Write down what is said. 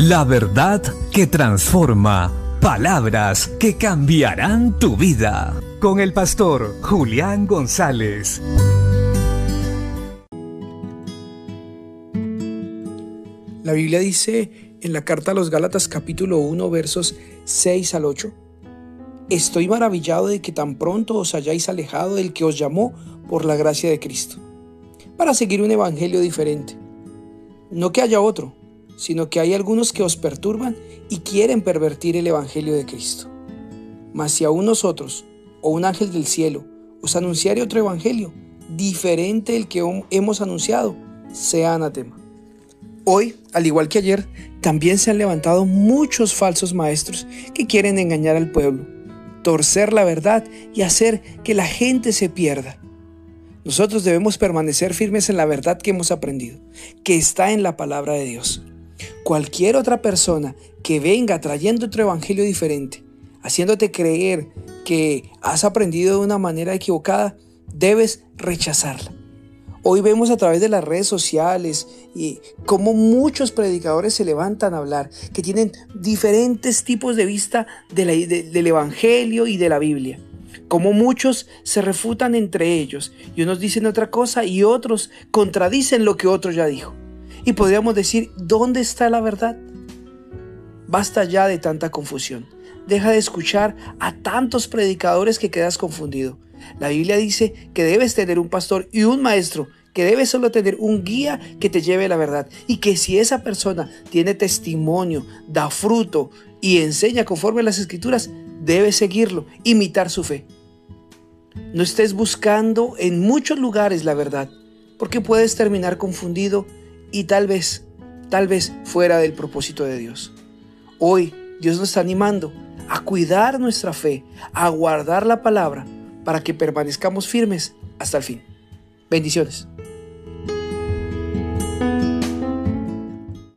La verdad que transforma. Palabras que cambiarán tu vida. Con el pastor Julián González. La Biblia dice en la carta a los Gálatas capítulo 1 versos 6 al 8. Estoy maravillado de que tan pronto os hayáis alejado del que os llamó por la gracia de Cristo, para seguir un evangelio diferente. No que haya otro, sino que hay algunos que os perturban y quieren pervertir el evangelio de Cristo. Mas si aún nosotros, o un ángel del cielo, os anunciare otro evangelio, diferente del que hemos anunciado, sea anatema. Hoy, al igual que ayer, también se han levantado muchos falsos maestros que quieren engañar al pueblo torcer la verdad y hacer que la gente se pierda. Nosotros debemos permanecer firmes en la verdad que hemos aprendido, que está en la palabra de Dios. Cualquier otra persona que venga trayendo otro evangelio diferente, haciéndote creer que has aprendido de una manera equivocada, debes rechazarla. Hoy vemos a través de las redes sociales y cómo muchos predicadores se levantan a hablar, que tienen diferentes tipos de vista del Evangelio y de la Biblia. Como muchos se refutan entre ellos y unos dicen otra cosa y otros contradicen lo que otro ya dijo. Y podríamos decir, ¿dónde está la verdad? Basta ya de tanta confusión. Deja de escuchar a tantos predicadores que quedas confundido. La Biblia dice que debes tener un pastor y un maestro, que debes solo tener un guía que te lleve la verdad y que si esa persona tiene testimonio, da fruto y enseña conforme a las escrituras, debes seguirlo, imitar su fe. No estés buscando en muchos lugares la verdad, porque puedes terminar confundido y tal vez, tal vez fuera del propósito de Dios. Hoy Dios nos está animando a cuidar nuestra fe, a guardar la palabra, para que permanezcamos firmes hasta el fin. Bendiciones.